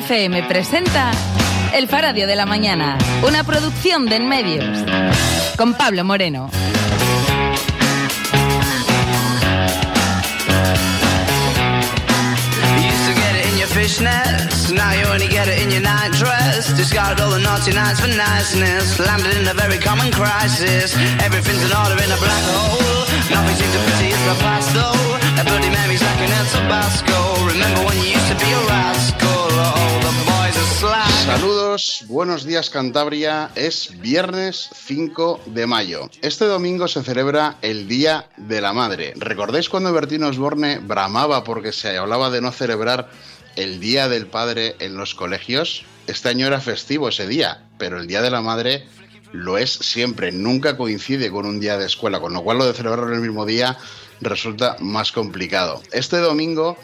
FM presenta El Faradio de la Mañana, una producción de En Medios, con Pablo Moreno. fishnets. Now you only get it in your night dress. Discarded all the naughty nights for niceness. Landed in a very common crisis. Everything's in order in a black hole. Nothing seems to pity is the past though. A bloody memory's like an El Tabasco. Remember when you used to be a rascal? Oh, Saludos, buenos días Cantabria. Es viernes 5 de mayo. Este domingo se celebra el Día de la Madre. ¿Recordáis cuando Bertino Osborne bramaba porque se hablaba de no celebrar el Día del Padre en los colegios. Este año era festivo ese día, pero el Día de la Madre lo es siempre, nunca coincide con un día de escuela, con lo cual lo de celebrarlo el mismo día resulta más complicado. Este domingo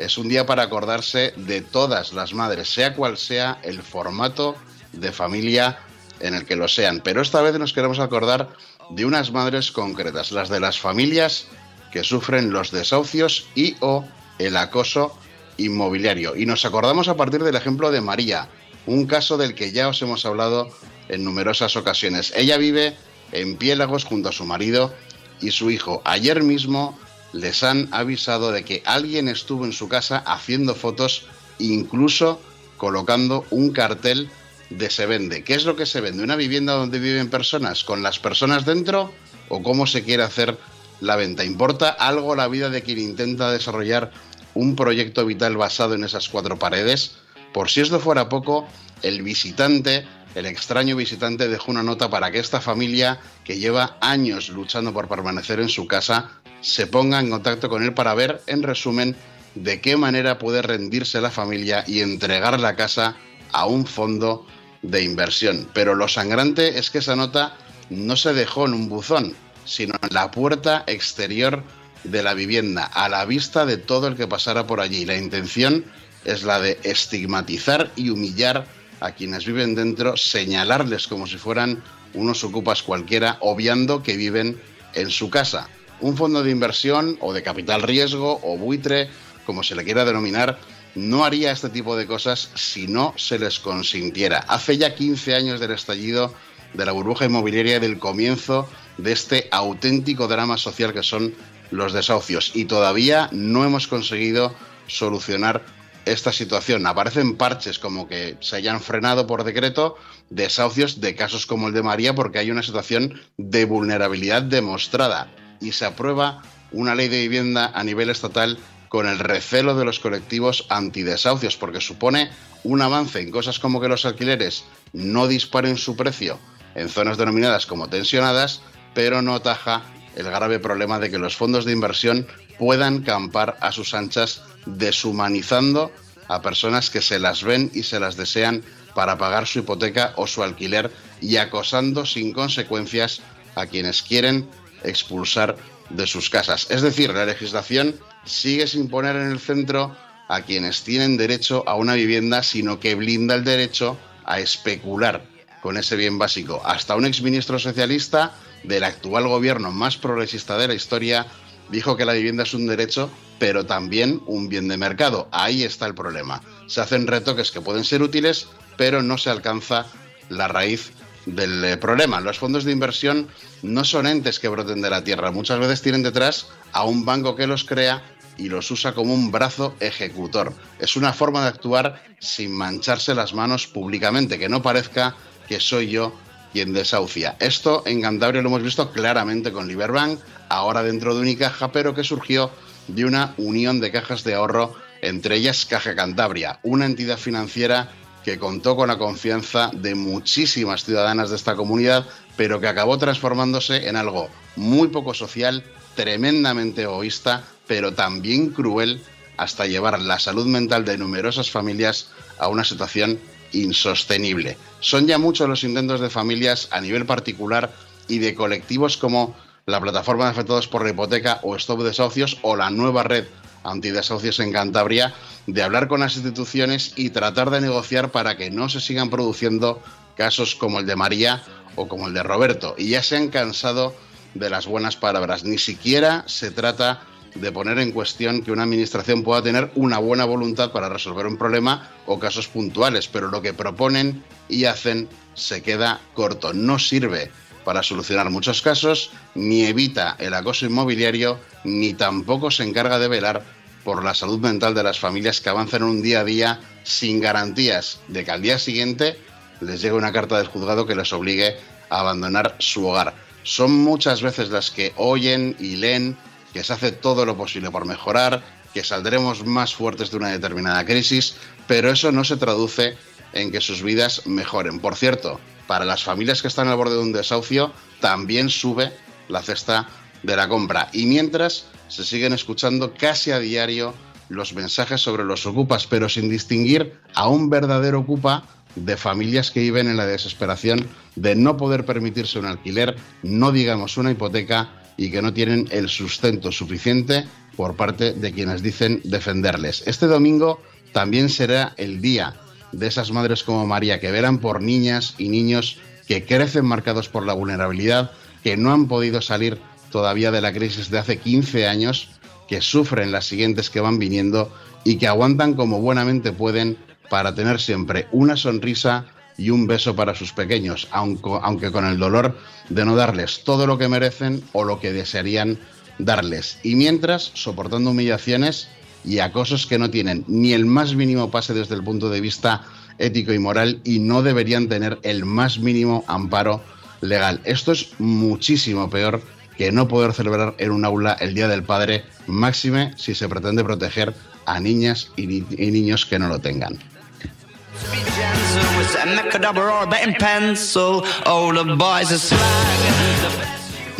es un día para acordarse de todas las madres, sea cual sea el formato de familia en el que lo sean, pero esta vez nos queremos acordar de unas madres concretas, las de las familias que sufren los desahucios y o el acoso inmobiliario. Y nos acordamos a partir del ejemplo de María, un caso del que ya os hemos hablado en numerosas ocasiones. Ella vive en Piélagos junto a su marido y su hijo. Ayer mismo les han avisado de que alguien estuvo en su casa haciendo fotos, incluso colocando un cartel de se vende. ¿Qué es lo que se vende? ¿Una vivienda donde viven personas con las personas dentro o cómo se quiere hacer la venta? ¿Importa algo la vida de quien intenta desarrollar un proyecto vital basado en esas cuatro paredes. Por si esto fuera poco, el visitante, el extraño visitante dejó una nota para que esta familia, que lleva años luchando por permanecer en su casa, se ponga en contacto con él para ver, en resumen, de qué manera puede rendirse la familia y entregar la casa a un fondo de inversión. Pero lo sangrante es que esa nota no se dejó en un buzón, sino en la puerta exterior de la vivienda a la vista de todo el que pasara por allí. La intención es la de estigmatizar y humillar a quienes viven dentro, señalarles como si fueran unos ocupas cualquiera, obviando que viven en su casa. Un fondo de inversión o de capital riesgo o buitre, como se le quiera denominar, no haría este tipo de cosas si no se les consintiera. Hace ya 15 años del estallido de la burbuja inmobiliaria y del comienzo de este auténtico drama social que son los desahucios y todavía no hemos conseguido solucionar esta situación. Aparecen parches como que se hayan frenado por decreto desahucios de casos como el de María porque hay una situación de vulnerabilidad demostrada y se aprueba una ley de vivienda a nivel estatal con el recelo de los colectivos antidesahucios porque supone un avance en cosas como que los alquileres no disparen su precio en zonas denominadas como tensionadas, pero no ataja el grave problema de que los fondos de inversión puedan campar a sus anchas deshumanizando a personas que se las ven y se las desean para pagar su hipoteca o su alquiler y acosando sin consecuencias a quienes quieren expulsar de sus casas. Es decir, la legislación sigue sin poner en el centro a quienes tienen derecho a una vivienda, sino que blinda el derecho a especular con ese bien básico. Hasta un exministro socialista del actual gobierno más progresista de la historia dijo que la vivienda es un derecho, pero también un bien de mercado. Ahí está el problema. Se hacen retoques que pueden ser útiles, pero no se alcanza la raíz del eh, problema. Los fondos de inversión no son entes que broten de la tierra. Muchas veces tienen detrás a un banco que los crea y los usa como un brazo ejecutor. Es una forma de actuar sin mancharse las manos públicamente, que no parezca que soy yo quien desahucia. Esto en Cantabria lo hemos visto claramente con Liberbank, ahora dentro de Unicaja, pero que surgió de una unión de cajas de ahorro, entre ellas Caja Cantabria, una entidad financiera que contó con la confianza de muchísimas ciudadanas de esta comunidad, pero que acabó transformándose en algo muy poco social, tremendamente egoísta, pero también cruel hasta llevar la salud mental de numerosas familias a una situación insostenible. Son ya muchos los intentos de familias a nivel particular y de colectivos como la plataforma de afectados por la hipoteca o Stop Desahucios o la nueva red antidesahucios en Cantabria de hablar con las instituciones y tratar de negociar para que no se sigan produciendo casos como el de María o como el de Roberto. Y ya se han cansado de las buenas palabras. Ni siquiera se trata de poner en cuestión que una administración pueda tener una buena voluntad para resolver un problema o casos puntuales, pero lo que proponen y hacen se queda corto, no sirve para solucionar muchos casos, ni evita el acoso inmobiliario, ni tampoco se encarga de velar por la salud mental de las familias que avanzan un día a día sin garantías de que al día siguiente les llegue una carta del juzgado que les obligue a abandonar su hogar. Son muchas veces las que oyen y leen que se hace todo lo posible por mejorar, que saldremos más fuertes de una determinada crisis, pero eso no se traduce en que sus vidas mejoren. Por cierto, para las familias que están al borde de un desahucio, también sube la cesta de la compra. Y mientras se siguen escuchando casi a diario los mensajes sobre los ocupas, pero sin distinguir a un verdadero ocupa de familias que viven en la desesperación de no poder permitirse un alquiler, no digamos una hipoteca, y que no tienen el sustento suficiente por parte de quienes dicen defenderles. Este domingo también será el día de esas madres como María que velan por niñas y niños que crecen marcados por la vulnerabilidad, que no han podido salir todavía de la crisis de hace 15 años, que sufren las siguientes que van viniendo y que aguantan como buenamente pueden para tener siempre una sonrisa y un beso para sus pequeños, aunque, con el dolor de no darles todo lo que merecen o lo que desearían darles. Y mientras, soportando humillaciones y acosos que no tienen ni el más mínimo pase desde el punto de vista ético y moral y no deberían tener el más mínimo amparo legal. Esto es muchísimo peor que no poder celebrar en un aula el Día del Padre, máxime si se pretende proteger a niñas y niños que no lo tengan.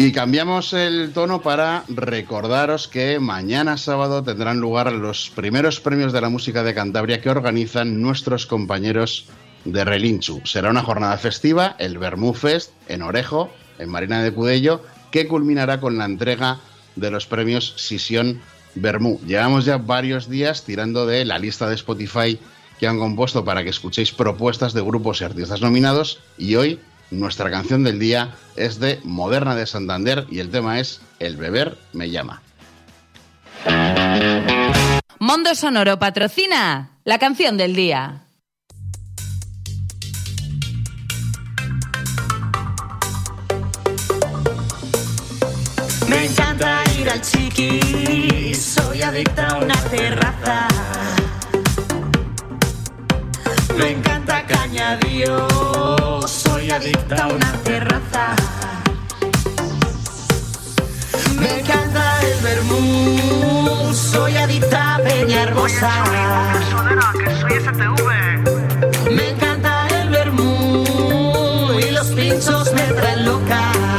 Y cambiamos el tono para recordaros que mañana sábado tendrán lugar los primeros premios de la música de Cantabria que organizan nuestros compañeros de Relinchu. Será una jornada festiva, el Bermú Fest, en Orejo, en Marina de Cudello, que culminará con la entrega de los premios Sisión Bermú. Llevamos ya varios días tirando de la lista de Spotify que han compuesto para que escuchéis propuestas de grupos y artistas nominados y hoy nuestra canción del día es de Moderna de Santander y el tema es El beber me llama. Mondo Sonoro patrocina la canción del día. Me encanta ir al chiqui, soy adicta a una terraza me encanta Cañadío, soy adicta a una terraza. Me encanta el vermú, soy adicta a Peña Hermosa. Me encanta el vermú y los pinchos me traen loca.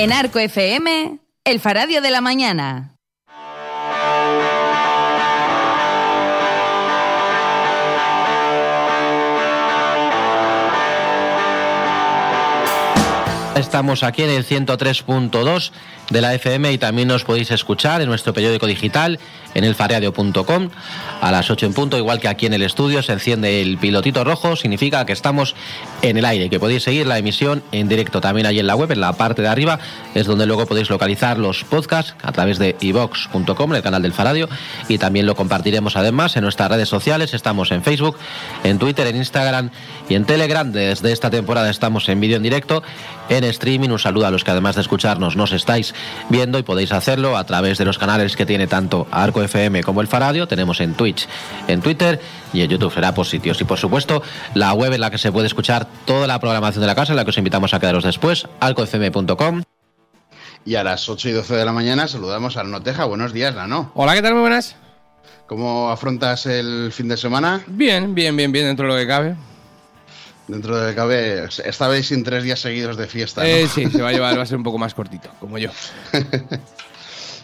En Arco FM, El Faradio de la Mañana. Estamos aquí en el 103.2 de la FM y también nos podéis escuchar en nuestro periódico digital en elfaradio.com a las 8 en punto, igual que aquí en el estudio se enciende el pilotito rojo, significa que estamos en el aire, que podéis seguir la emisión en directo. También ahí en la web, en la parte de arriba es donde luego podéis localizar los podcasts a través de ivox.com, el canal del Faradio, y también lo compartiremos además en nuestras redes sociales, estamos en Facebook, en Twitter, en Instagram y en Telegram, desde esta temporada estamos en vídeo en directo, en streaming, un saludo a los que además de escucharnos nos estáis viendo y podéis hacerlo a través de los canales que tiene tanto Arco FM como el Faradio, tenemos en Twitch, en Twitter y en YouTube será por sitios. Y por supuesto, la web en la que se puede escuchar toda la programación de la casa, en la que os invitamos a quedaros después, alcofm.com. Y a las 8 y 12 de la mañana saludamos al Noteja. Buenos días, Nano. Hola, ¿qué tal? Muy buenas. ¿Cómo afrontas el fin de semana? Bien, bien, bien, bien, dentro de lo que cabe. Dentro de cabe, estabais sin tres días seguidos de fiesta, ¿no? Eh, sí, se va a llevar, va a ser un poco más cortito, como yo.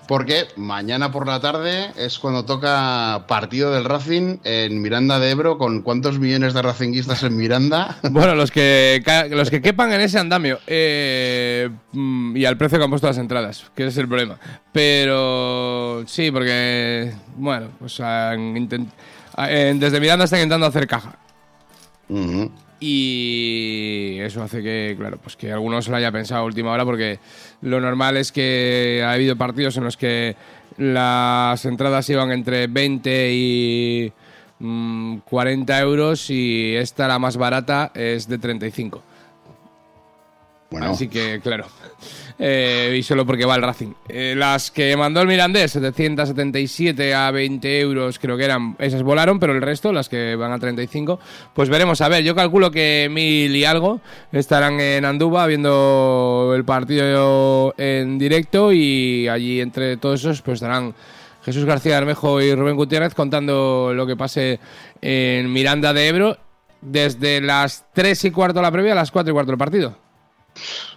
Porque mañana por la tarde es cuando toca partido del Racing en Miranda de Ebro. ¿Con cuántos millones de racinguistas en Miranda? Bueno, los que, los que quepan en ese andamio. eh, mm, y al precio que han puesto las entradas, que ese es el problema. Pero sí, porque, bueno, pues han eh, desde Miranda están intentando hacer caja. Ujú. Y eso hace que, claro, pues que algunos lo haya pensado a última hora porque lo normal es que ha habido partidos en los que las entradas iban entre 20 y mm, 40 euros y esta, la más barata, es de 35. Así que, claro. Eh, y solo porque va el Racing. Eh, las que mandó el Mirandés, 777 a 20 euros, creo que eran, esas volaron, pero el resto, las que van a 35, pues veremos. A ver, yo calculo que mil y algo estarán en Andúba viendo el partido en directo y allí entre todos esos, pues estarán Jesús García Armejo y Rubén Gutiérrez contando lo que pase en Miranda de Ebro desde las 3 y cuarto la previa a las 4 y cuarto el partido.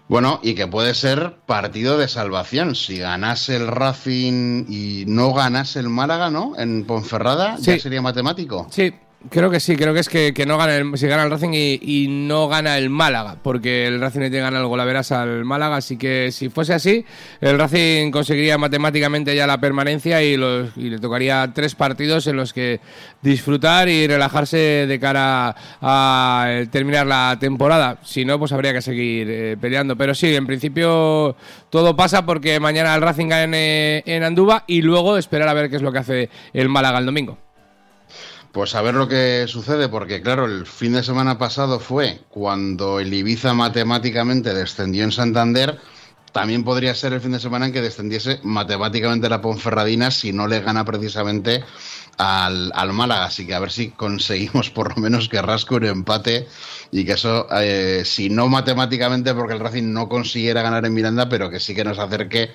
Bueno, y que puede ser partido de salvación. Si ganase el Racing y no ganase el Málaga, ¿no? En Ponferrada, ya sería matemático. Sí, creo que sí, creo que es que, que no gana el, si gana el Racing y, no gana el Málaga, porque el Racing le tiene ganar el golaveras al Málaga, así que si fuese así, el Racing conseguiría matemáticamente ya la permanencia y, los, y le tocaría tres partidos en los que disfrutar y relajarse de cara a, terminar la temporada. Si no, pues habría que seguir eh, peleando. Pero sí, en principio todo pasa porque mañana el Racing gane en Andúba y luego esperar a ver qué es lo que hace el Málaga el domingo. Pues a ver lo que sucede, porque claro, el fin de semana pasado fue cuando el Ibiza matemáticamente descendió en Santander. También podría ser el fin de semana en que descendiese matemáticamente la Ponferradina si no le gana precisamente al, al Málaga. Así que a ver si conseguimos por lo menos que rasque un empate y que eso, eh, si no matemáticamente, porque el Racing no consiguiera ganar en Miranda, pero que sí que nos acerque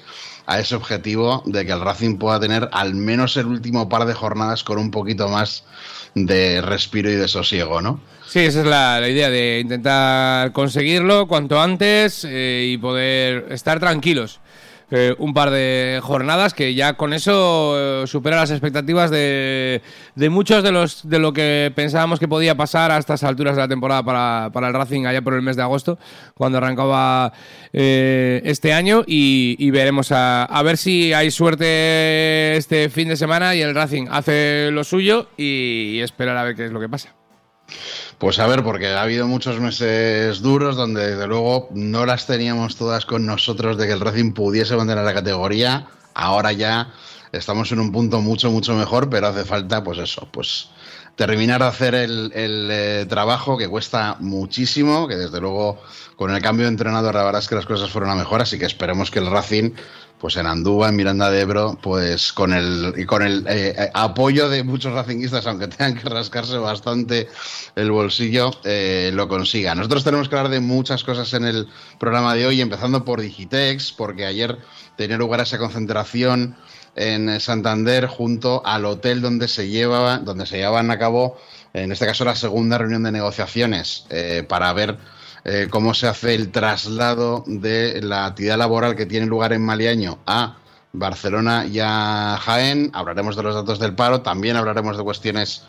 a ese objetivo de que el Racing pueda tener al menos el último par de jornadas con un poquito más de respiro y de sosiego, ¿no? Sí, esa es la, idea de intentar conseguirlo cuanto antes eh, y poder estar tranquilos. Eh, un par de jornadas que ya con eso eh, supera las expectativas de, de muchos de los de lo que pensábamos que podía pasar a estas alturas de la temporada para, para el Racing allá por el mes de agosto, cuando arrancaba eh, este año y, veremos a, a ver si hay suerte este fin de semana y el Racing hace lo suyo y, y esperar a ver qué es lo que pasa. Pues a ver, porque ha habido muchos meses duros donde desde luego no las teníamos todas con nosotros de que el Racing pudiese mantener la categoría. Ahora ya estamos en un punto mucho, mucho mejor, pero hace falta, pues eso, pues terminar de hacer el, eh, trabajo que cuesta muchísimo, que desde luego con el cambio de entrenador la verdad es que las cosas fueron a mejor, así que esperemos que el Racing pues en Andúba, en Miranda de Ebro, pues con el, y con el eh, apoyo de muchos racinguistas, aunque tengan que rascarse bastante el bolsillo, eh, lo consiga. Nosotros tenemos que hablar de muchas cosas en el programa de hoy, empezando por Digitex, porque ayer tenía lugar esa concentración en Santander junto al hotel donde se llevaba, donde se llevaban a cabo, en este caso, la segunda reunión de negociaciones eh, para ver eh, cómo se hace el traslado de la actividad laboral que tiene lugar en Maliaño a Barcelona y a Jaén. Hablaremos de los datos del paro, también hablaremos de cuestiones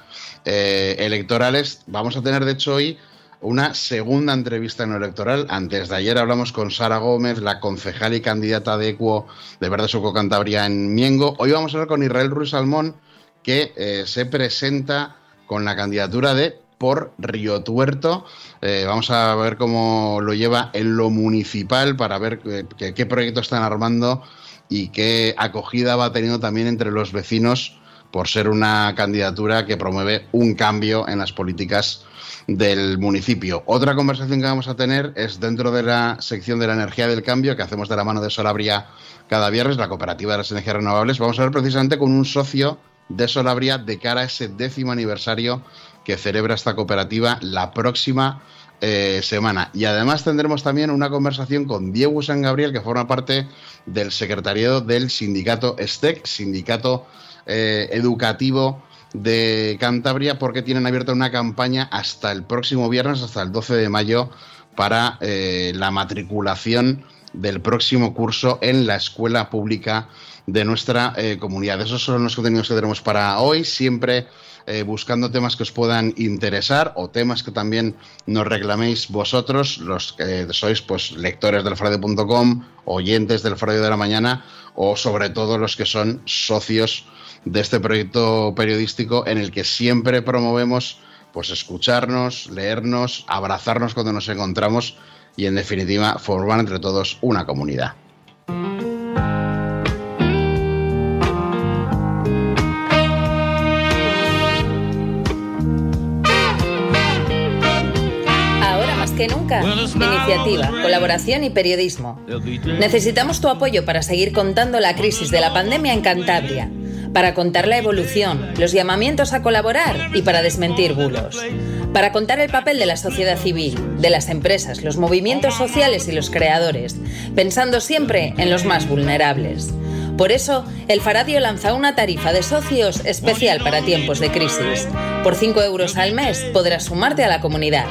eh, electorales. Vamos a tener, de hecho, hoy una segunda entrevista no electoral. Antes de ayer hablamos con Sara Gómez, la concejal y candidata de Equo de Verde Suco Cantabria en Miengo. Hoy vamos a hablar con Israel Ruiz Salmón, que eh, se presenta con la candidatura de por Río Tuerto. Eh, vamos a ver cómo lo lleva en lo municipal para ver eh, qué, proyectos están armando y qué acogida va teniendo también entre los vecinos por ser una candidatura que promueve un cambio en las políticas del municipio. Otra conversación que vamos a tener es dentro de la sección de la energía del cambio que hacemos de la mano de Solabria cada viernes, la cooperativa de las energías renovables. Vamos a ver precisamente con un socio de Solabria de cara a ese décimo aniversario que celebra esta cooperativa la próxima eh, semana. Y además tendremos también una conversación con Diego San Gabriel, que forma parte del secretariado del sindicato STEC, sindicato eh, educativo de Cantabria, porque tienen abierta una campaña hasta el próximo viernes, hasta el 12 de mayo, para eh, la matriculación del próximo curso en la escuela pública de nuestra eh, comunidad. Esos son los contenidos que tenemos para hoy, siempre eh, buscando temas que os puedan interesar o temas que también nos reclaméis vosotros, los que sois pues lectores del fraude.com, oyentes del fraude de la mañana o sobre todo los que son socios de este proyecto periodístico en el que siempre promovemos pues escucharnos, leernos, abrazarnos cuando nos encontramos y en definitiva formar entre todos una comunidad. Ahora más que nunca, iniciativa, colaboración y periodismo. Necesitamos tu apoyo para seguir contando la crisis de la pandemia en Cantabria, para contar la evolución, los llamamientos a colaborar y para desmentir bulos. Para contar el papel de la sociedad civil, de las empresas, los movimientos sociales y los creadores, pensando siempre en los más vulnerables. Por eso, el Faradio lanza una tarifa de socios especial para tiempos de crisis. Por 5 euros al mes podrás sumarte a la comunidad.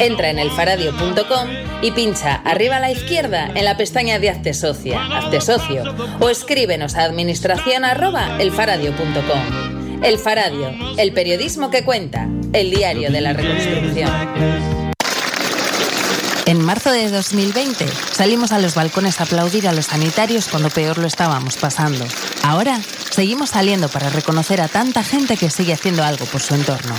Entra en elfaradio.com y pincha arriba a la izquierda en la pestaña de Hazte Socia, Hazte Socio, o escríbenos a administración arroba elfaradio.com. El Faradio, el periodismo que cuenta, el diario de la reconstrucción. En marzo de 2020 salimos a los balcones a aplaudir a los sanitarios cuando peor lo estábamos pasando. Ahora seguimos saliendo para reconocer a tanta gente que sigue haciendo algo por su entorno.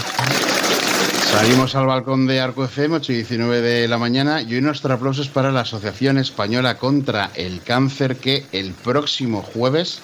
Salimos al balcón de Arco FM, 8 y 19 de la mañana, y hoy nuestro aplauso es para la Asociación Española contra el Cáncer, que el próximo jueves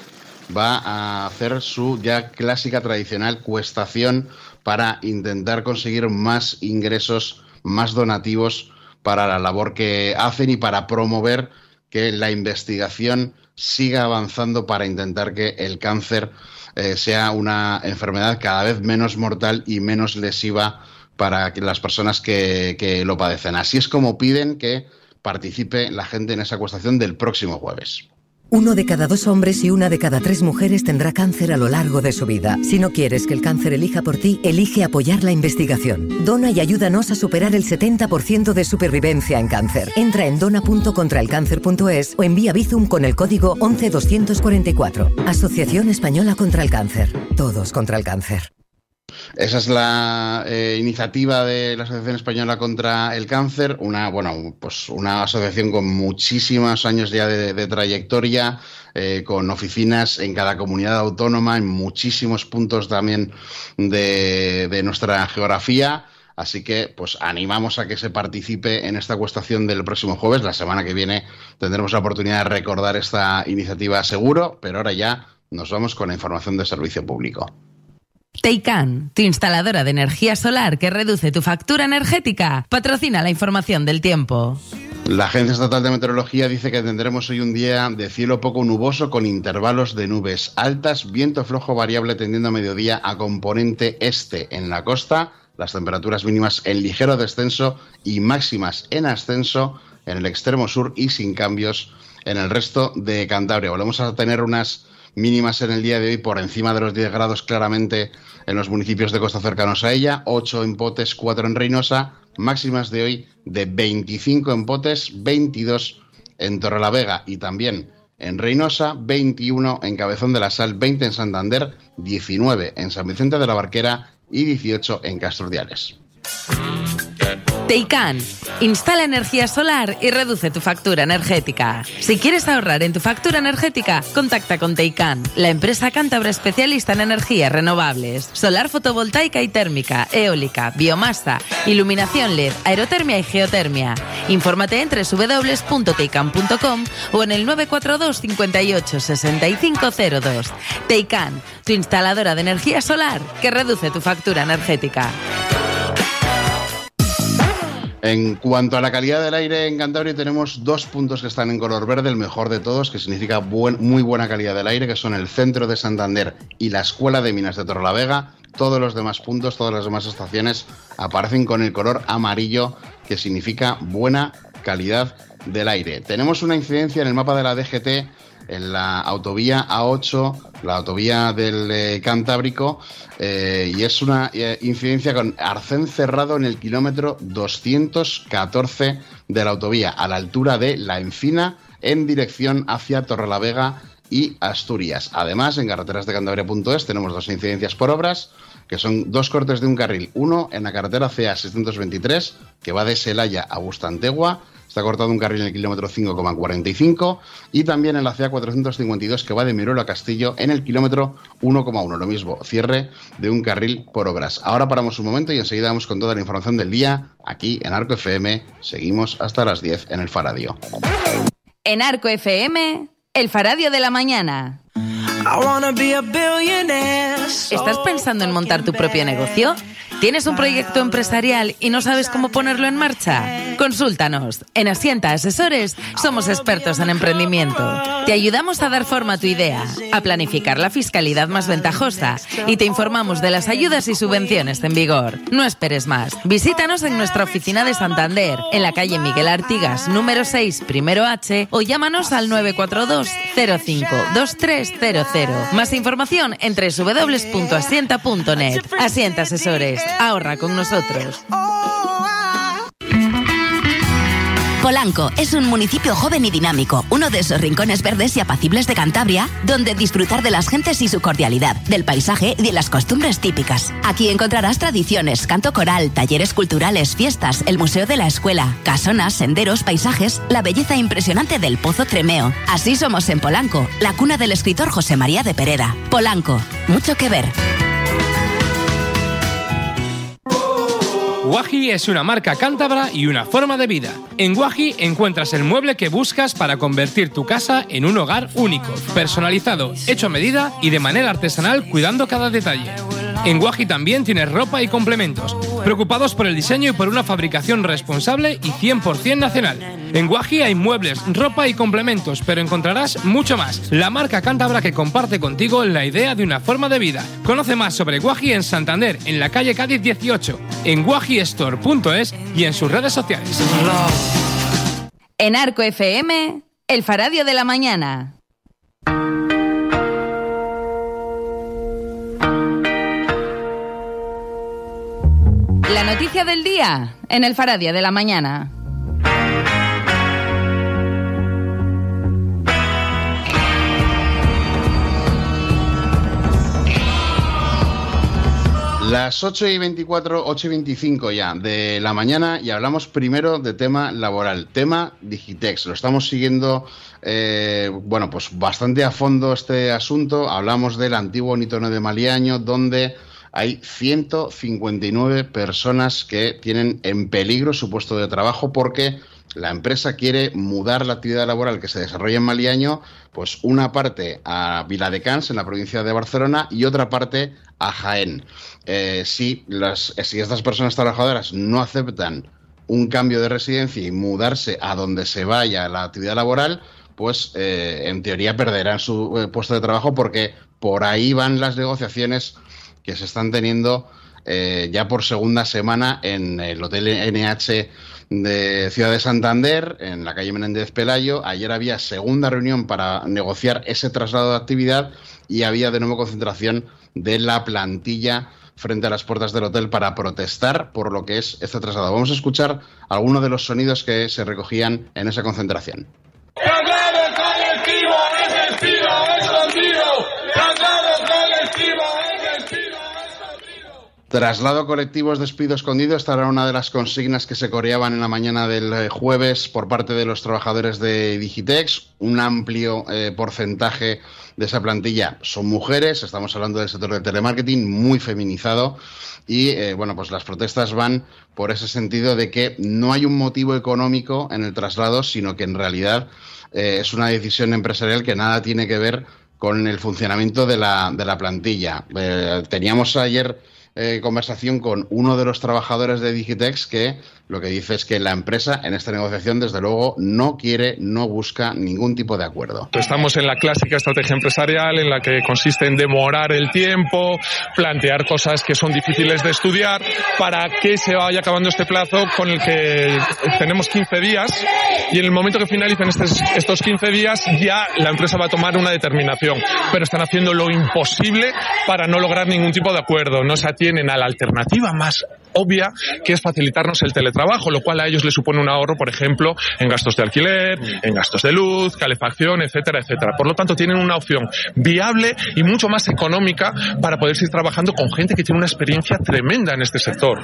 va a hacer su ya clásica tradicional cuestación para intentar conseguir más ingresos, más donativos para la labor que hacen y para promover que la investigación siga avanzando para intentar que el cáncer eh, sea una enfermedad cada vez menos mortal y menos lesiva para las personas que, que lo padecen. Así es como piden que participe la gente en esa cuestación del próximo jueves. Uno de cada dos hombres y una de cada tres mujeres tendrá cáncer a lo largo de su vida. Si no quieres que el cáncer elija por ti, elige apoyar la investigación. Dona y ayúdanos a superar el 70% de supervivencia en cáncer. Entra en dona.contraelcáncer.es o envía Bizum con el código 11244. Asociación Española contra el Cáncer. Todos contra el cáncer. Esa es la eh, iniciativa de la Asociación Española contra el Cáncer, una, bueno, pues una asociación con muchísimos años ya de, trayectoria, eh, con oficinas en cada comunidad autónoma, en muchísimos puntos también de, de nuestra geografía. Así que, pues animamos a que se participe en esta cuestación del próximo jueves. La semana que viene tendremos la oportunidad de recordar esta iniciativa seguro, pero ahora ya nos vamos con la información de servicio público. Teican, tu instaladora de energía solar que reduce tu factura energética, patrocina la información del tiempo. La Agencia Estatal de Meteorología dice que tendremos hoy un día de cielo poco nuboso con intervalos de nubes altas, viento flojo variable tendiendo a mediodía a componente este en la costa, las temperaturas mínimas en ligero descenso y máximas en ascenso en el extremo sur y sin cambios en el resto de Cantabria. Volvemos a tener unas mínimas en el día de hoy por encima de los 10 grados claramente en los municipios de costa cercanos a ella, 8 en Potes, 4 en Reynosa, máximas de hoy de 25 en Potes, 22 en Torrelavega y también en Reynosa, 21 en Cabezón de la Sal, 20 en Santander, 19 en San Vicente de la Barquera y 18 en Casturdiales. Teican, instala energía solar y reduce tu factura energética. Si quieres ahorrar en tu factura energética, contacta con Teican, la empresa cántabra especialista en energías renovables, solar fotovoltaica y térmica, eólica, biomasa, iluminación LED, aerotermia y geotermia. Infórmate en www.teican.com o en el 942 58 6502. Teican, tu instaladora de energía solar que reduce tu factura energética. En cuanto a la calidad del aire en Cantabria, tenemos dos puntos que están en color verde, el mejor de todos, que significa muy buena calidad del aire, que son el centro de Santander y la Escuela de Minas de Torrelavega. Todos los demás puntos, todas las demás estaciones aparecen con el color amarillo, que significa buena calidad del aire. Tenemos una incidencia en el mapa de la DGT en la autovía A8, la autovía del eh, Cantábrico, eh, y es una eh, incidencia con arcén cerrado en el kilómetro 214 de la autovía, a la altura de La Encina, en dirección hacia Torrelavega y Asturias. Además, en carreteras de Cantabria.es tenemos dos incidencias por obras, que son dos cortes de un carril. Uno en la carretera CA 623, que va de Selaya a Bustantegua, está cortado un carril en el kilómetro 5,45 y también en la CA 452 que va de Miruelo a Castillo en el kilómetro 1,1. Lo mismo, cierre de un carril por obras. Ahora paramos un momento y enseguida vamos con toda la información del día aquí en Arco FM. Seguimos hasta las 10 en el Faradio. En Arco FM, el Faradio de la Mañana. ¿Estás pensando en montar tu propio negocio? ¿Tienes un proyecto empresarial y no sabes cómo ponerlo en marcha? Consúltanos. En Asienta Asesores somos expertos en emprendimiento. Te ayudamos a dar forma a tu idea, a planificar la fiscalidad más ventajosa y te informamos de las ayudas y subvenciones en vigor. No esperes más. Visítanos en nuestra oficina de Santander, en la calle Miguel Artigas, número 6, primero H, o llámanos al 942 05 2300. Más información en www.asienta.net. Asienta Asesores. Ahorra con nosotros. Polanco es un municipio joven y dinámico, uno de esos rincones verdes y apacibles de Cantabria, donde disfrutar de las gentes y su cordialidad, del paisaje y de las costumbres típicas. Aquí encontrarás tradiciones, canto coral, talleres culturales, fiestas, el museo de la escuela, casonas, senderos, paisajes, la belleza impresionante del Pozo Tremeo. Así somos en Polanco, la cuna del escritor José María de Pereda. Polanco, mucho que ver. Guaji es una marca cántabra y una forma de vida. En Guaji encuentras el mueble que buscas para convertir tu casa en un hogar único, personalizado, hecho a medida y de manera artesanal cuidando cada detalle. En Guaji también tienes ropa y complementos, preocupados por el diseño y por una fabricación responsable y 100% nacional. En Guaji hay muebles, ropa y complementos, pero encontrarás mucho más. La marca cántabra que comparte contigo la idea de una forma de vida. Conoce más sobre Guaji en Santander, en la calle Cádiz 18, en guajistore.es y en sus redes sociales. En Arco FM, el Faradio de la Mañana. La noticia del día en el Faradia de la mañana. Las 8 y 24, 8 y 25 ya de la mañana y hablamos primero de tema laboral, tema Digitex. Lo estamos siguiendo, eh, bueno, pues bastante a fondo este asunto. Hablamos del antiguo Nitono de Maliaño, donde hay 159 personas que tienen en peligro su puesto de trabajo porque la empresa quiere mudar la actividad laboral que se desarrolla en Maliaño, pues una parte a Viladecans, en la provincia de Barcelona, y otra parte a Jaén. Eh, si, las, si estas personas trabajadoras no aceptan un cambio de residencia y mudarse a donde se vaya la actividad laboral, pues eh, en teoría perderán su eh, puesto de trabajo porque por ahí van las negociaciones que se están teniendo eh, ya por segunda semana en el Hotel NH de Ciudad de Santander, en la calle Menéndez Pelayo. Ayer había segunda reunión para negociar ese traslado de actividad y había de nuevo concentración de la plantilla frente a las puertas del hotel para protestar por lo que es este traslado. Vamos a escuchar algunos de los sonidos que se recogían en esa concentración. Traslado colectivo es despido escondido. Esta era una de las consignas que se coreaban en la mañana del eh, jueves por parte de los trabajadores de Digitex. Un amplio eh, porcentaje de esa plantilla son mujeres. Estamos hablando del sector del telemarketing muy feminizado. Y eh, bueno, pues las protestas van por ese sentido de que no hay un motivo económico en el traslado, sino que en realidad es una decisión empresarial que nada tiene que ver con el funcionamiento de la, plantilla. Teníamos ayer eh, conversación con uno de los trabajadores de Digitex que lo que dice es que la empresa en esta negociación, desde luego, no quiere, no busca ningún tipo de acuerdo. Estamos en la clásica estrategia empresarial en la que consiste en demorar el tiempo, plantear cosas que son difíciles de estudiar para que se vaya acabando este plazo con el que tenemos 15 días y en el momento que finalicen estos, estos 15 días ya la empresa va a tomar una determinación, pero están haciendo lo imposible para no lograr ningún tipo de acuerdo. No se atienen a la alternativa más obvia que es facilitarnos el teletrabajo, lo cual a ellos les supone un ahorro, por ejemplo, en gastos de alquiler, en gastos de luz, calefacción, etcétera, etcétera. Por lo tanto, tienen una opción viable y mucho más económica para poder seguir trabajando con gente que tiene una experiencia tremenda en este sector.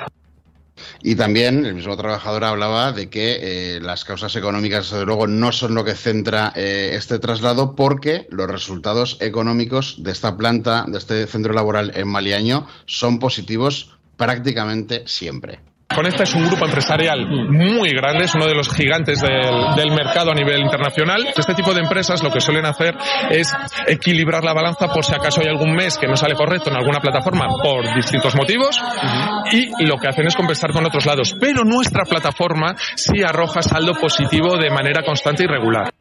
Y también el mismo trabajador hablaba de que eh, las causas económicas, desde luego, no son lo que centra eh, este traslado, porque los resultados económicos de esta planta, de este centro laboral en Maliaño, son positivos prácticamente siempre. Conecta es un grupo empresarial muy grande, es uno de los gigantes del, mercado a nivel internacional. Este tipo de empresas lo que suelen hacer es equilibrar la balanza por si acaso hay algún mes que no sale correcto en alguna plataforma por distintos motivos y lo que hacen es compensar con otros lados. Pero nuestra plataforma sí arroja saldo positivo de manera constante y regular.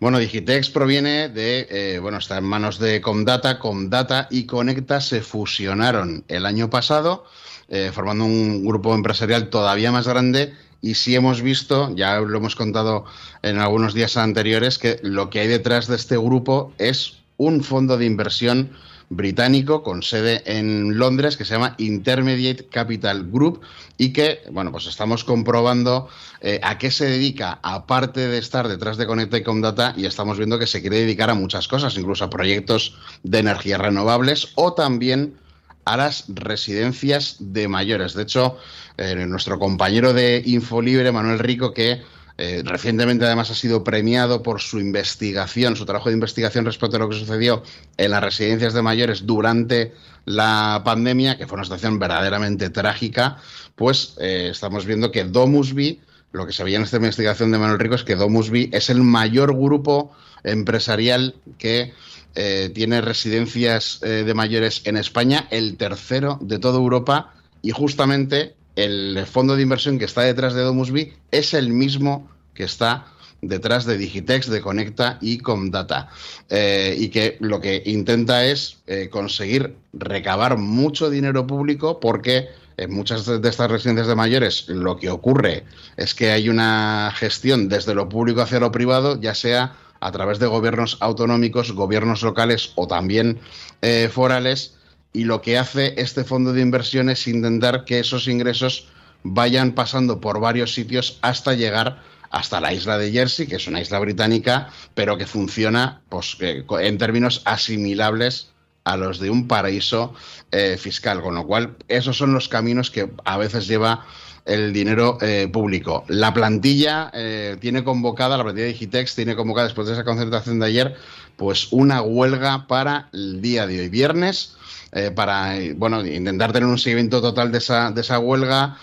Bueno, Digitex proviene de, eh, bueno, está en manos de Comdata. Comdata y Conecta se fusionaron el año pasado, eh, formando un grupo empresarial todavía más grande. Y sí hemos visto, ya lo hemos contado en algunos días anteriores, que lo que hay detrás de este grupo es un fondo de inversión británico con sede en Londres que se llama Intermediate Capital Group y que, bueno, pues estamos comprobando eh, a qué se dedica, aparte de estar detrás de Conecta y Comdata, y estamos viendo que se quiere dedicar a muchas cosas, incluso a proyectos de energías renovables o también a las residencias de mayores. De hecho, eh, nuestro compañero de Infolibre, Manuel Rico, que eh, recientemente además ha sido premiado por su investigación, su trabajo de investigación respecto a lo que sucedió en las residencias de mayores durante la pandemia, que fue una situación verdaderamente trágica, pues eh, estamos viendo que Domusby, lo que se veía en esta investigación de Manuel Rico es que Domusby es el mayor grupo empresarial que eh, tiene residencias eh, de mayores en España, el tercero de toda Europa, y justamente el fondo de inversión que está detrás de Domusby es el mismo que está detrás de Digitex, de Conecta y Comdata. Eh, y que lo que intenta es conseguir recabar mucho dinero público porque en muchas de estas residencias de mayores lo que ocurre es que hay una gestión desde lo público hacia lo privado, ya sea a través de gobiernos autonómicos, gobiernos locales o también eh, forales y lo que hace este fondo de inversión es intentar que esos ingresos vayan pasando por varios sitios hasta llegar hasta la isla de Jersey, que es una isla británica, pero que funciona pues, en términos asimilables a los de un paraíso eh, fiscal, con lo cual esos son los caminos que a veces lleva el dinero eh, público. La plantilla eh, tiene convocada, la plantilla de Digitex tiene convocada después de esa concentración de ayer, pues una huelga para el día de hoy, viernes, eh, para bueno, intentar tener un seguimiento total de esa, de esa huelga,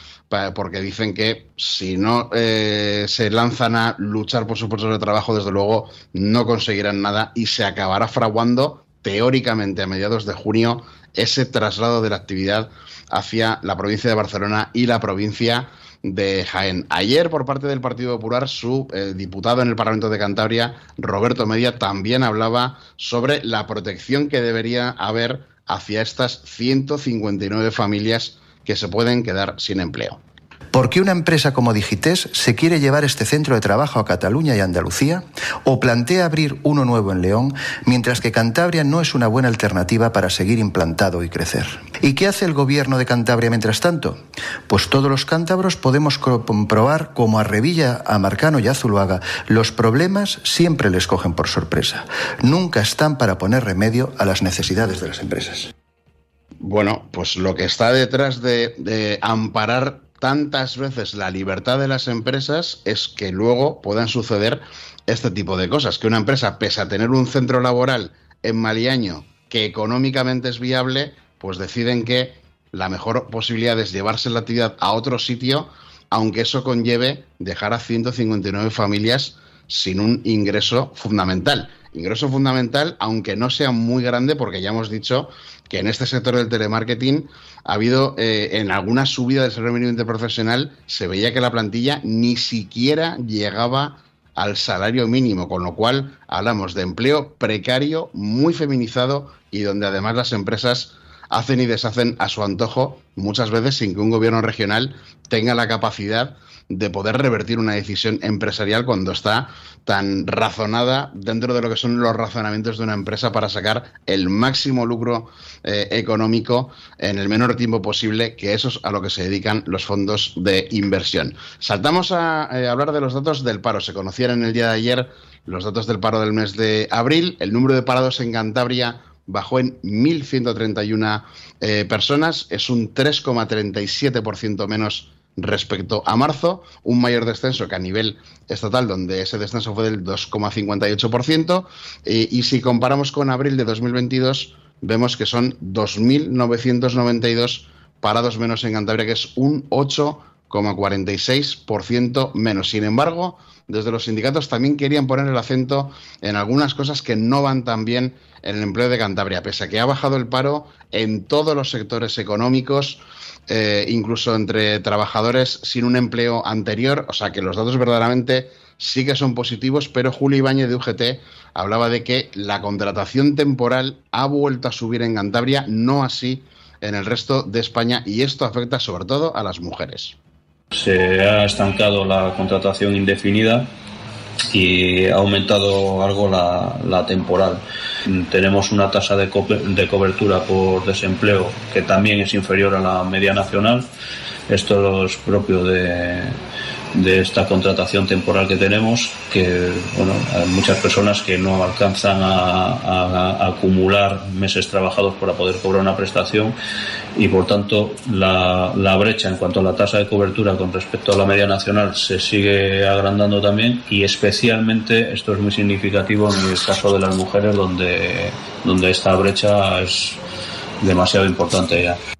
porque dicen que si no se lanzan a luchar por sus puestos de trabajo, desde luego no conseguirán nada y se acabará fraguando teóricamente a mediados de junio ese traslado de la actividad hacia la provincia de Barcelona y la provincia de Jaén. Ayer, por parte del Partido Popular, su eh, diputado en el Parlamento de Cantabria, Roberto Media, también hablaba sobre la protección que debería haber hacia estas 159 familias que se pueden quedar sin empleo. ¿Por qué una empresa como Digites se quiere llevar este centro de trabajo a Cataluña y Andalucía o plantea abrir uno nuevo en León, mientras que Cantabria no es una buena alternativa para seguir implantado y crecer? ¿Y qué hace el gobierno de Cantabria mientras tanto? Pues todos los cántabros podemos comprobar como a Revilla, a Marcano y a Zuluaga los problemas siempre les cogen por sorpresa. Nunca están para poner remedio a las necesidades de las empresas. Bueno, pues lo que está detrás de, de amparar tantas veces la libertad de las empresas es que luego puedan suceder este tipo de cosas. Que una empresa, pese a tener un centro laboral en Maliaño que económicamente es viable, pues deciden que la mejor posibilidad es llevarse la actividad a otro sitio, aunque eso conlleve dejar a 159 familias sin un ingreso fundamental. Ingreso fundamental, aunque no sea muy grande, porque ya hemos dicho que en este sector del telemarketing ha habido eh, en alguna subida del salario mínimo interprofesional, se veía que la plantilla ni siquiera llegaba al salario mínimo, con lo cual hablamos de empleo precario, muy feminizado y donde además las empresas hacen y deshacen a su antojo, muchas veces sin que un gobierno regional tenga la capacidad de poder revertir una decisión empresarial cuando está tan razonada dentro de lo que son los razonamientos de una empresa para sacar el máximo lucro eh, económico en el menor tiempo posible, que eso es a lo que se dedican los fondos de inversión. Saltamos a eh, hablar de los datos del paro. Se conocieron el día de ayer los datos del paro del mes de abril. El número de parados en Cantabria bajó en 1.131 eh, personas, es un 3,37% menos respecto a marzo, un mayor descenso que a nivel estatal, donde ese descenso fue del 2,58%, eh, y si comparamos con abril de 2022, vemos que son 2.992 parados menos en Cantabria, que es un 8,46% menos. Sin embargo, desde los sindicatos también querían poner el acento en algunas cosas que no van tan bien en el empleo de Cantabria, pese a que ha bajado el paro en todos los sectores económicos, eh, incluso entre trabajadores sin un empleo anterior, o sea que los datos verdaderamente sí que son positivos, pero Julio Ibáñez de UGT hablaba de que la contratación temporal ha vuelto a subir en Cantabria, no así en el resto de España, y esto afecta sobre todo a las mujeres. Se ha estancado la contratación indefinida y ha aumentado algo la, temporal. Tenemos una tasa de, de cobertura por desempleo que también es inferior a la media nacional. Esto es propio de, de esta contratación temporal que tenemos, que bueno, hay muchas personas que no alcanzan a, acumular meses trabajados para poder cobrar una prestación y por tanto la, la, brecha en cuanto a la tasa de cobertura con respecto a la media nacional se sigue agrandando también y especialmente esto es muy significativo en el caso de las mujeres donde, donde esta brecha es demasiado importante ya.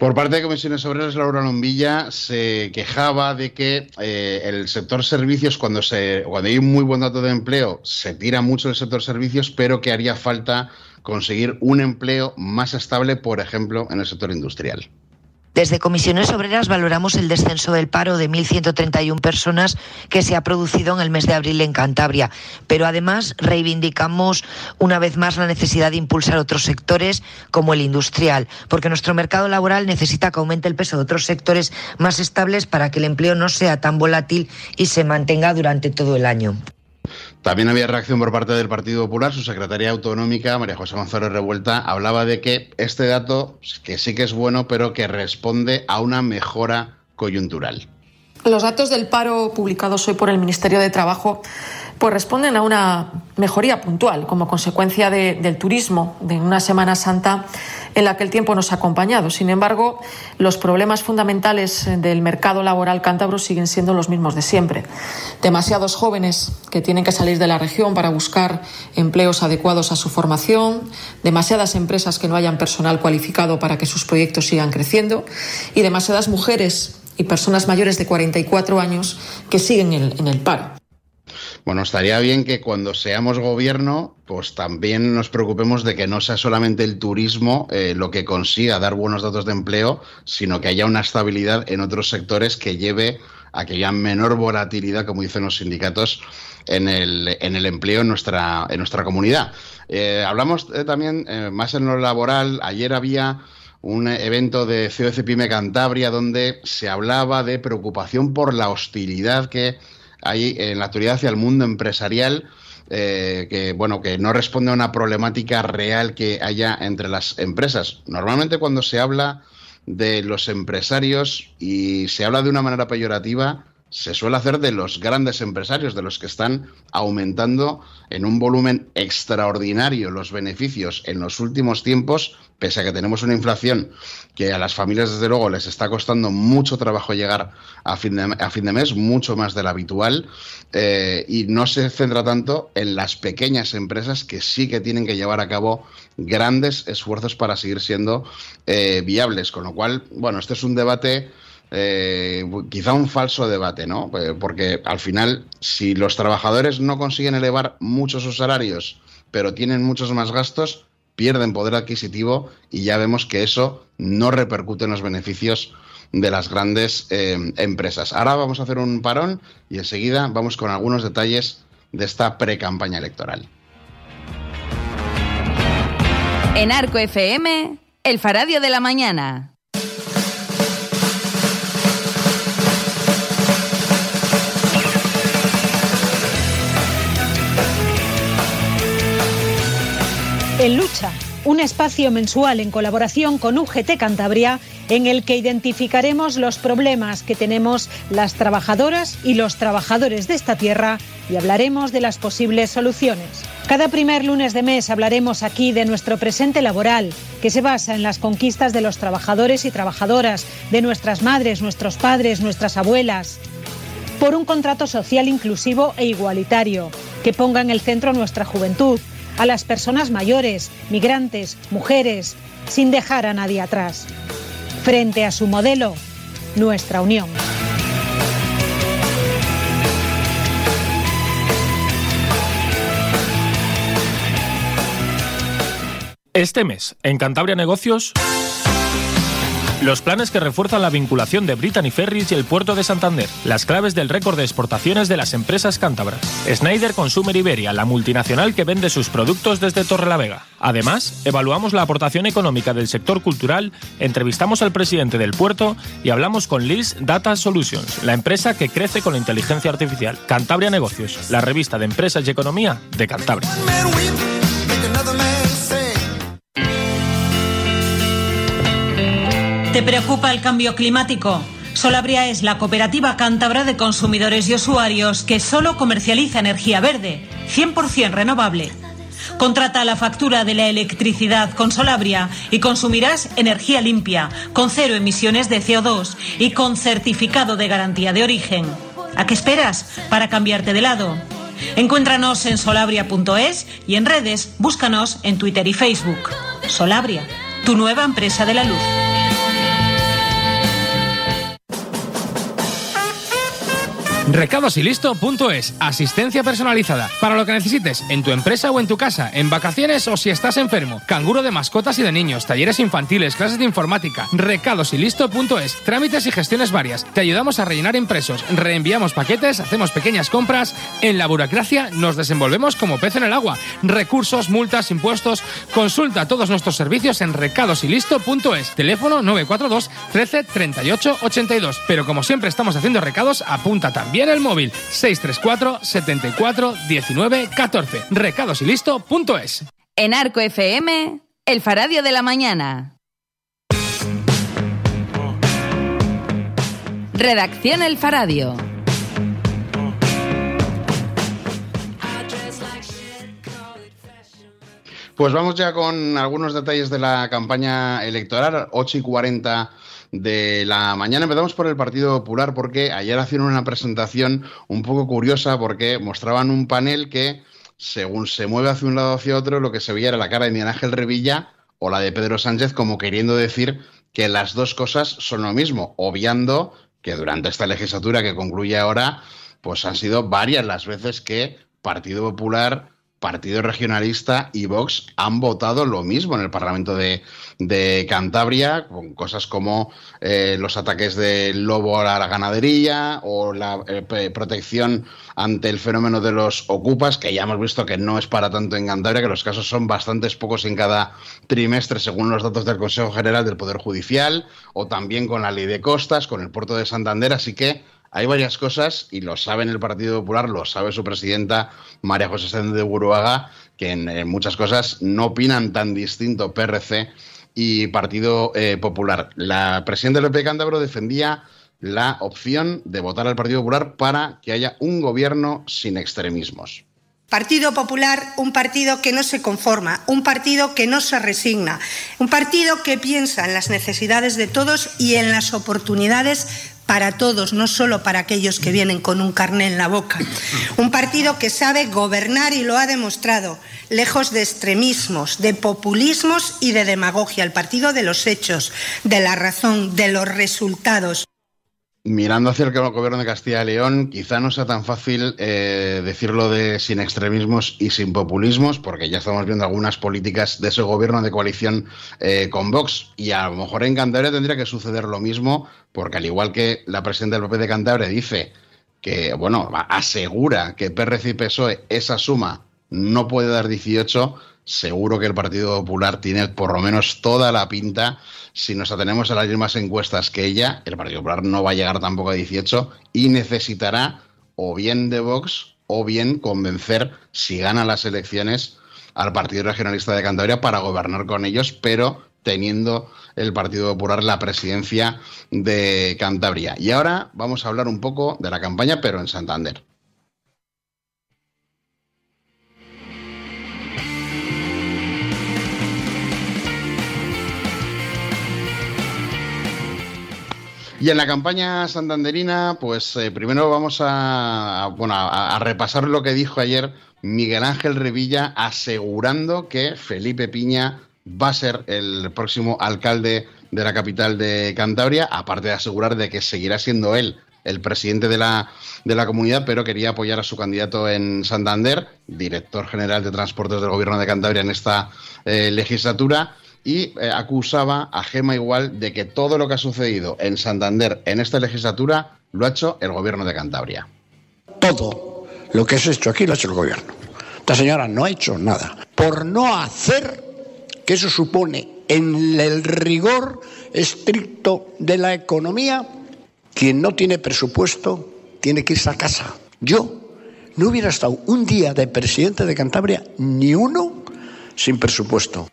Por parte de Comisiones Obreras, Laura Lombilla se quejaba de que eh, el sector servicios, cuando, se, cuando hay un muy buen dato de empleo, se tira mucho del sector servicios, pero que haría falta conseguir un empleo más estable, por ejemplo, en el sector industrial. Desde Comisiones Obreras valoramos el descenso del paro de 1.131 personas que se ha producido en el mes de abril en Cantabria, pero además reivindicamos una vez más la necesidad de impulsar otros sectores como el industrial, porque nuestro mercado laboral necesita que aumente el peso de otros sectores más estables para que el empleo no sea tan volátil y se mantenga durante todo el año. También había reacción por parte del Partido Popular. Su secretaria autonómica, María José González Revuelta, hablaba de que este dato, que sí que es bueno, pero que responde a una mejora coyuntural. Los datos del paro publicados hoy por el Ministerio de Trabajo pues responden a una mejoría puntual como consecuencia de- del turismo de una Semana Santa en la que el tiempo nos ha acompañado. Sin embargo, los problemas fundamentales del mercado laboral cántabro siguen siendo los mismos de siempre. Demasiados jóvenes que tienen que salir de la región para buscar empleos adecuados a su formación, demasiadas empresas que no hayan personal cualificado para que sus proyectos sigan creciendo y demasiadas mujeres y personas mayores de 44 años que siguen en el paro. Bueno, estaría bien que cuando seamos gobierno, pues también nos preocupemos de que no sea solamente el turismo eh, lo que consiga dar buenos datos de empleo, sino que haya una estabilidad en otros sectores que lleve a que haya menor volatilidad, como dicen los sindicatos, en el, en el empleo en nuestra, en nuestra comunidad. Eh, hablamos eh, también más en lo laboral. Ayer había un evento de COC Cantabria donde se hablaba de preocupación por la hostilidad que hay en la actualidad hacia el mundo empresarial eh, que bueno que no responde a una problemática real que haya entre las empresas. Normalmente cuando se habla de los empresarios y se habla de una manera peyorativa, se suele hacer de los grandes empresarios, de los que están aumentando en un volumen extraordinario los beneficios en los últimos tiempos, pese a que tenemos una inflación que a las familias desde luego les está costando mucho trabajo llegar a fin de, a fin de mes, mucho más del habitual, eh, y no se centra tanto en las pequeñas empresas que sí que tienen que llevar a cabo grandes esfuerzos para seguir siendo eh, viables. Con lo cual, bueno, este es un debate eh, quizá un falso debate, ¿no? Eh, Porque al final, si los trabajadores no consiguen elevar mucho sus salarios, pero tienen muchos más gastos, pierden poder adquisitivo y ya vemos que eso no repercute en los beneficios de las grandes eh, empresas. Ahora vamos a hacer un parón y enseguida vamos con algunos detalles de esta pre-campaña electoral. En Arco FM, el Faradio de la Mañana. En Lucha, un espacio mensual en colaboración con UGT Cantabria en el que identificaremos los problemas que tenemos las trabajadoras y los trabajadores de esta tierra y hablaremos de las posibles soluciones. Cada primer lunes de mes hablaremos aquí de nuestro presente laboral, que se basa en las conquistas de los trabajadores y trabajadoras, de nuestras madres, nuestros padres, nuestras abuelas, por un contrato social inclusivo e igualitario, que ponga en el centro nuestra juventud, a las personas mayores, migrantes, mujeres, sin dejar a nadie atrás. Frente a su modelo, nuestra unión. Este mes, en Cantabria Negocios, los planes que refuerzan la vinculación de Brittany Ferries y el puerto de Santander, las claves del récord de exportaciones de las empresas cántabras, Schneider Consumer Iberia, la multinacional que vende sus productos desde Torrelavega. Además, evaluamos la aportación económica del sector cultural, entrevistamos al presidente del puerto y hablamos con Liz Data Solutions, la empresa que crece con la inteligencia artificial. Cantabria Negocios, la revista de empresas y economía de Cantabria. ¿Te preocupa el cambio climático? Solabria es la cooperativa cántabra de consumidores y usuarios que solo comercializa energía verde, 100% renovable. Contrata la factura de la electricidad con Solabria y consumirás energía limpia, con cero emisiones de CO2 y con certificado de garantía de origen. ¿A qué esperas para cambiarte de lado? Encuéntranos en solabria.es y en redes búscanos en Twitter y Facebook. Solabria, tu nueva empresa de la luz. Recadosilisto.es, asistencia personalizada. Para lo que necesites, en tu empresa o en tu casa, en vacaciones o si estás enfermo. Canguro de mascotas y de niños, talleres infantiles, clases de informática. Recadosilisto.es, trámites y gestiones varias. Te ayudamos a rellenar impresos, reenviamos paquetes, hacemos pequeñas compras. En la burocracia nos desenvolvemos como pez en el agua. Recursos, multas, impuestos. Consulta todos nuestros servicios en recadosilisto.es. Teléfono 942 13 38 82. Pero como siempre estamos haciendo recados, apunta también en el móvil 634 74 19 14. Recados y listo.es. En Arco FM, El Faradio de la Mañana. Redacción El Faradio. Pues vamos ya con algunos detalles de la campaña electoral, 8 y 40 de la mañana. Empezamos por el Partido Popular porque ayer hacían una presentación un poco curiosa porque mostraban un panel que, según se mueve hacia un lado hacia otro, lo que se veía era la cara de Miguel Ángel Revilla o la de Pedro Sánchez como queriendo decir que las dos cosas son lo mismo, obviando que durante esta legislatura que concluye ahora, pues han sido varias las veces que Partido Popular Partido Regionalista y Vox han votado lo mismo en el Parlamento de, Cantabria, con cosas como eh, los ataques del lobo a la ganadería o la eh, protección ante el fenómeno de los ocupas, que ya hemos visto que no es para tanto en Cantabria, que los casos son bastantes pocos en cada trimestre, según los datos del Consejo General del Poder Judicial, o también con la ley de costas, con el puerto de Santander, así que hay varias cosas, y lo sabe en el Partido Popular, lo sabe su presidenta María José Sánchez de Buruaga, que en, muchas cosas no opinan tan distinto PRC y Partido eh, Popular. La presidenta PP Cántabro defendía la opción de votar al Partido Popular para que haya un gobierno sin extremismos. Partido Popular, un partido que no se conforma, un partido que no se resigna, un partido que piensa en las necesidades de todos y en las oportunidades para todos, no solo para aquellos que vienen con un carné en la boca. Un partido que sabe gobernar y lo ha demostrado, lejos de extremismos, de populismos y de demagogia. El partido de los hechos, de la razón, de los resultados. Mirando hacia el gobierno de Castilla y León, quizá no sea tan fácil eh, decirlo de sin extremismos y sin populismos, porque ya estamos viendo algunas políticas de ese gobierno de coalición eh, con Vox. Y a lo mejor en Cantabria tendría que suceder lo mismo, porque al igual que la presidenta del PP de Cantabria dice que, bueno, asegura que PRC y PSOE esa suma no puede dar 18, seguro que el Partido Popular tiene por lo menos toda la pinta si nos atenemos a las mismas encuestas que ella, el Partido Popular no va a llegar tampoco a 18 y necesitará o bien de Vox o bien convencer, si gana las elecciones, al Partido Regionalista de Cantabria para gobernar con ellos, pero teniendo el Partido Popular la presidencia de Cantabria. Y ahora vamos a hablar un poco de la campaña, pero en Santander. Y en la campaña santanderina, pues eh, primero vamos a, bueno, a, a, repasar lo que dijo ayer Miguel Ángel Revilla, asegurando que Felipe Piña va a ser el próximo alcalde de la capital de Cantabria, aparte de asegurar de que seguirá siendo él el presidente de la, de la comunidad, pero quería apoyar a su candidato en Santander, director general de transportes del gobierno de Cantabria en esta eh, legislatura y eh, acusaba a Gema Igual de que todo lo que ha sucedido en Santander en esta legislatura lo ha hecho el gobierno de Cantabria. Todo lo que se hecho aquí lo ha hecho el gobierno. Esta señora no ha hecho nada. Por no hacer, que eso supone en el rigor estricto de la economía, quien no tiene presupuesto tiene que irse a casa. Yo no hubiera estado un día de presidente de Cantabria, ni uno, sin presupuesto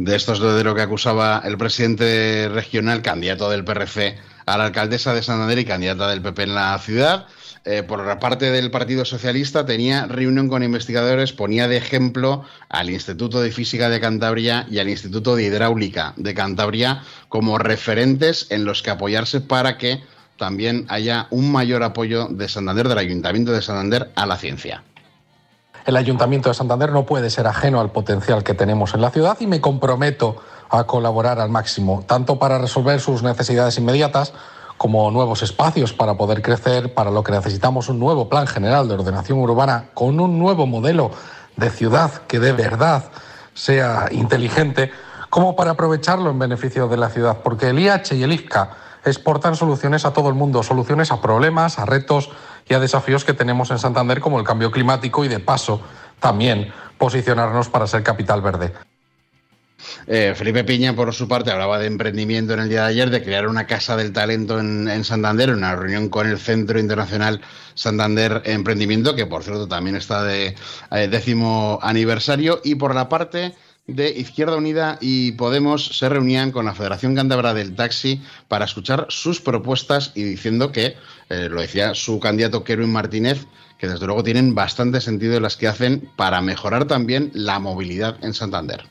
de esto es de lo que acusaba el presidente regional, candidato del PRC a la alcaldesa de Santander y candidata del PP en la ciudad. Eh, por la parte del Partido Socialista tenía reunión con investigadores, ponía de ejemplo al Instituto de Física de Cantabria y al Instituto de Hidráulica de Cantabria como referentes en los que apoyarse para que también haya un mayor apoyo de Santander, del Ayuntamiento de Santander, a la ciencia. El Ayuntamiento de Santander no puede ser ajeno al potencial que tenemos en la ciudad y me comprometo a colaborar al máximo, tanto para resolver sus necesidades inmediatas como nuevos espacios para poder crecer, para lo que necesitamos un nuevo plan general de ordenación urbana con un nuevo modelo de ciudad que de verdad sea inteligente, como para aprovecharlo en beneficio de la ciudad, porque el IH y el IFCA exportan soluciones a todo el mundo, soluciones a problemas, a retos y a desafíos que tenemos en Santander como el cambio climático y de paso también posicionarnos para ser capital verde. Eh, Felipe Piña, por su parte, hablaba de emprendimiento en el día de ayer, de crear una casa del talento en, en Santander, una reunión con el Centro Internacional Santander Emprendimiento, que por cierto también está de eh, décimo aniversario. Y por la parte de Izquierda Unida y Podemos se reunían con la Federación Cántabra del Taxi para escuchar sus propuestas y diciendo que, eh, lo decía su candidato Kerwin Martínez, que desde luego tienen bastante sentido las que hacen para mejorar también la movilidad en Santander.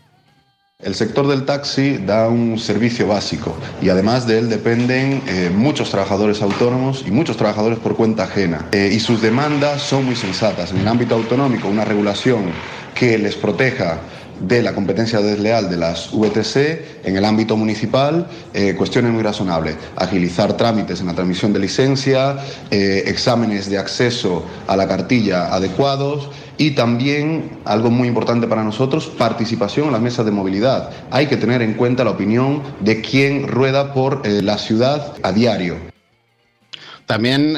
El sector del taxi da un servicio básico y además de él dependen eh, muchos trabajadores autónomos y muchos trabajadores por cuenta ajena. Eh, y sus demandas son muy sensatas. En el ámbito autonómico, una regulación que les proteja de la competencia desleal de las VTC en el ámbito municipal, eh, cuestiones muy razonables. Agilizar trámites en la transmisión de licencia, eh, exámenes de acceso a la cartilla adecuados y también, algo muy importante para nosotros, participación en las mesas de movilidad. Hay que tener en cuenta la opinión de quien rueda por eh, la ciudad a diario. También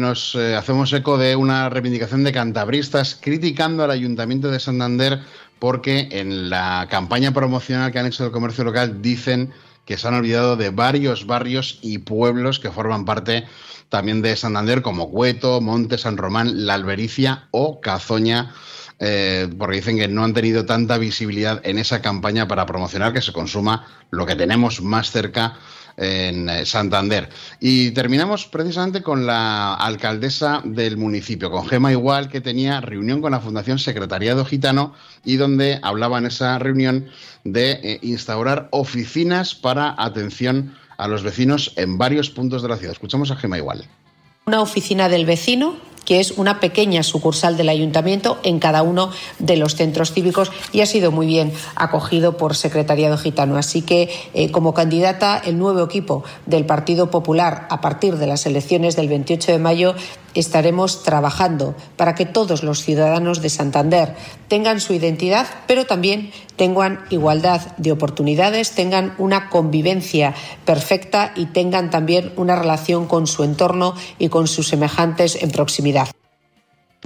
nos hacemos eco de una reivindicación de cantabristas criticando al Ayuntamiento de Santander porque en la campaña promocional que han hecho del comercio local dicen que se han olvidado de varios barrios y pueblos que forman parte también de Santander, como Cueto, Monte, San Román, La Albericia o Cazoña. eh, porque dicen que no han tenido tanta visibilidad en esa campaña para promocionar que se consuma lo que tenemos más cerca en eh, Santander. Y terminamos precisamente con la alcaldesa del municipio, con Gema Igual, que tenía reunión con la Fundación Secretariado Gitano y donde hablaba en esa reunión de eh, instaurar oficinas para atención a los vecinos en varios puntos de la ciudad. Escuchamos a Gema Igual. Una oficina del vecino que es una pequeña sucursal del ayuntamiento en cada uno de los centros cívicos y ha sido muy bien acogido por Secretariado Gitano. Así que, eh, como candidata, el nuevo equipo del Partido Popular a partir de las elecciones del 28 de mayo estaremos trabajando para que todos los ciudadanos de Santander tengan su identidad, pero también tengan igualdad de oportunidades, tengan una convivencia perfecta y tengan también una relación con su entorno y con sus semejantes en proximidad.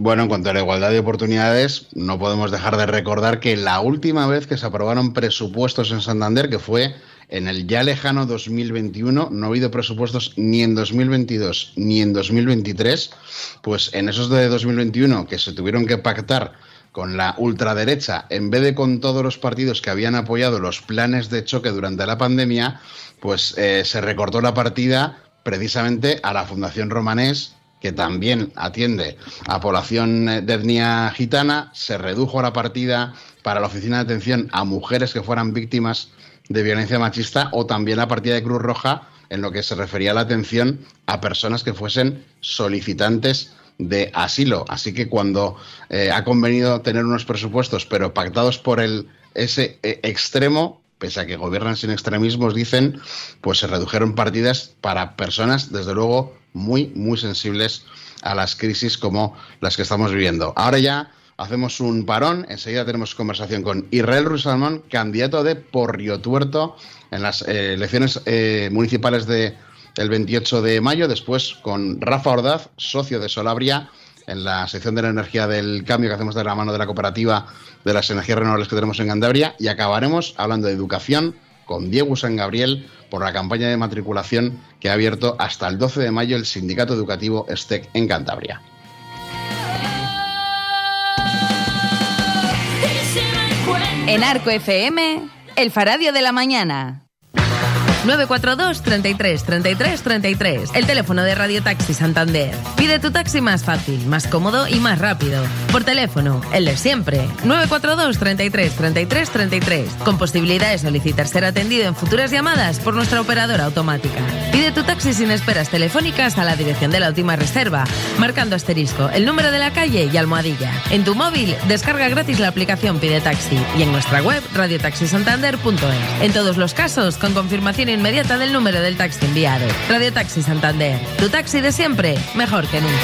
Bueno, en cuanto a la igualdad de oportunidades, no podemos dejar de recordar que la última vez que se aprobaron presupuestos en Santander, que fue en el ya lejano 2021, no ha habido presupuestos ni en 2022 ni en 2023, pues en esos de 2021 que se tuvieron que pactar con la ultraderecha, en vez de con todos los partidos que habían apoyado los planes de choque durante la pandemia, pues eh, se recortó la partida precisamente a la Fundación Romanés, que también atiende a población eh, de etnia gitana, se redujo la partida para la oficina de atención a mujeres que fueran víctimas de violencia machista o también la partida de Cruz Roja en lo que se refería la atención a personas que fuesen solicitantes de asilo. Así que cuando eh, ha convenido tener unos presupuestos, pero pactados por el ese eh, extremo, pese a que gobiernan sin extremismos, dicen, pues se redujeron partidas para personas, desde luego, muy, muy sensibles a las crisis como las que estamos viviendo. Ahora ya hacemos un parón, enseguida tenemos conversación con Israel Ruiz Salmón, candidato de Porrio Tuerto en las eh, elecciones eh, municipales de el 28 de mayo, después con Rafa Ordaz, socio de Solabria, en la sección de la energía del cambio que hacemos de la mano de la cooperativa de las energías renovables que tenemos en Cantabria, y acabaremos hablando de educación con Diego San Gabriel por la campaña de matriculación que ha abierto hasta el 12 de mayo el Sindicato Educativo STEC en Cantabria. En Arco FM, El Faradio de la Mañana. 942 33 33 33. El teléfono de Radio Taxi Santander. Pide tu taxi más fácil, más cómodo y más rápido. Por teléfono, el de siempre. 942 33 33 33. Con posibilidad de solicitar ser atendido en futuras llamadas por nuestra operadora automática. Pide tu taxi sin esperas telefónicas a la dirección de la última reserva, marcando asterisco, el número de la calle y almohadilla. En tu móvil, descarga gratis la aplicación Pide Taxi y en nuestra web radiotaxisantander.es. En todos los casos, con confirmación inmediata del número del taxi enviado. Radio Taxi Santander. Tu taxi de siempre, mejor que nunca.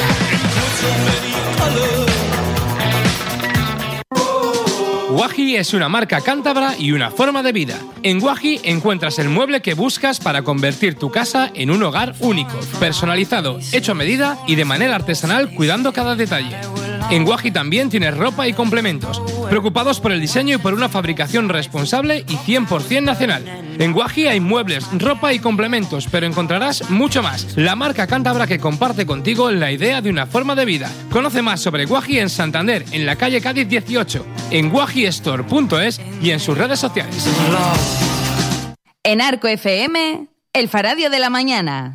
Wahi es una marca cántabra y una forma de vida. En Wahi encuentras el mueble que buscas para convertir tu casa en un hogar único, personalizado, hecho a medida y de manera artesanal cuidando cada detalle. En Guaji también tienes ropa y complementos, preocupados por el diseño y por una fabricación responsable y 100% nacional. En Guaji hay muebles, ropa y complementos, pero encontrarás mucho más. La marca cántabra que comparte contigo la idea de una forma de vida. Conoce más sobre Guaji en Santander, en la calle Cádiz 18, en guajistore.es y en sus redes sociales. En Arco FM, el Faradio de la Mañana.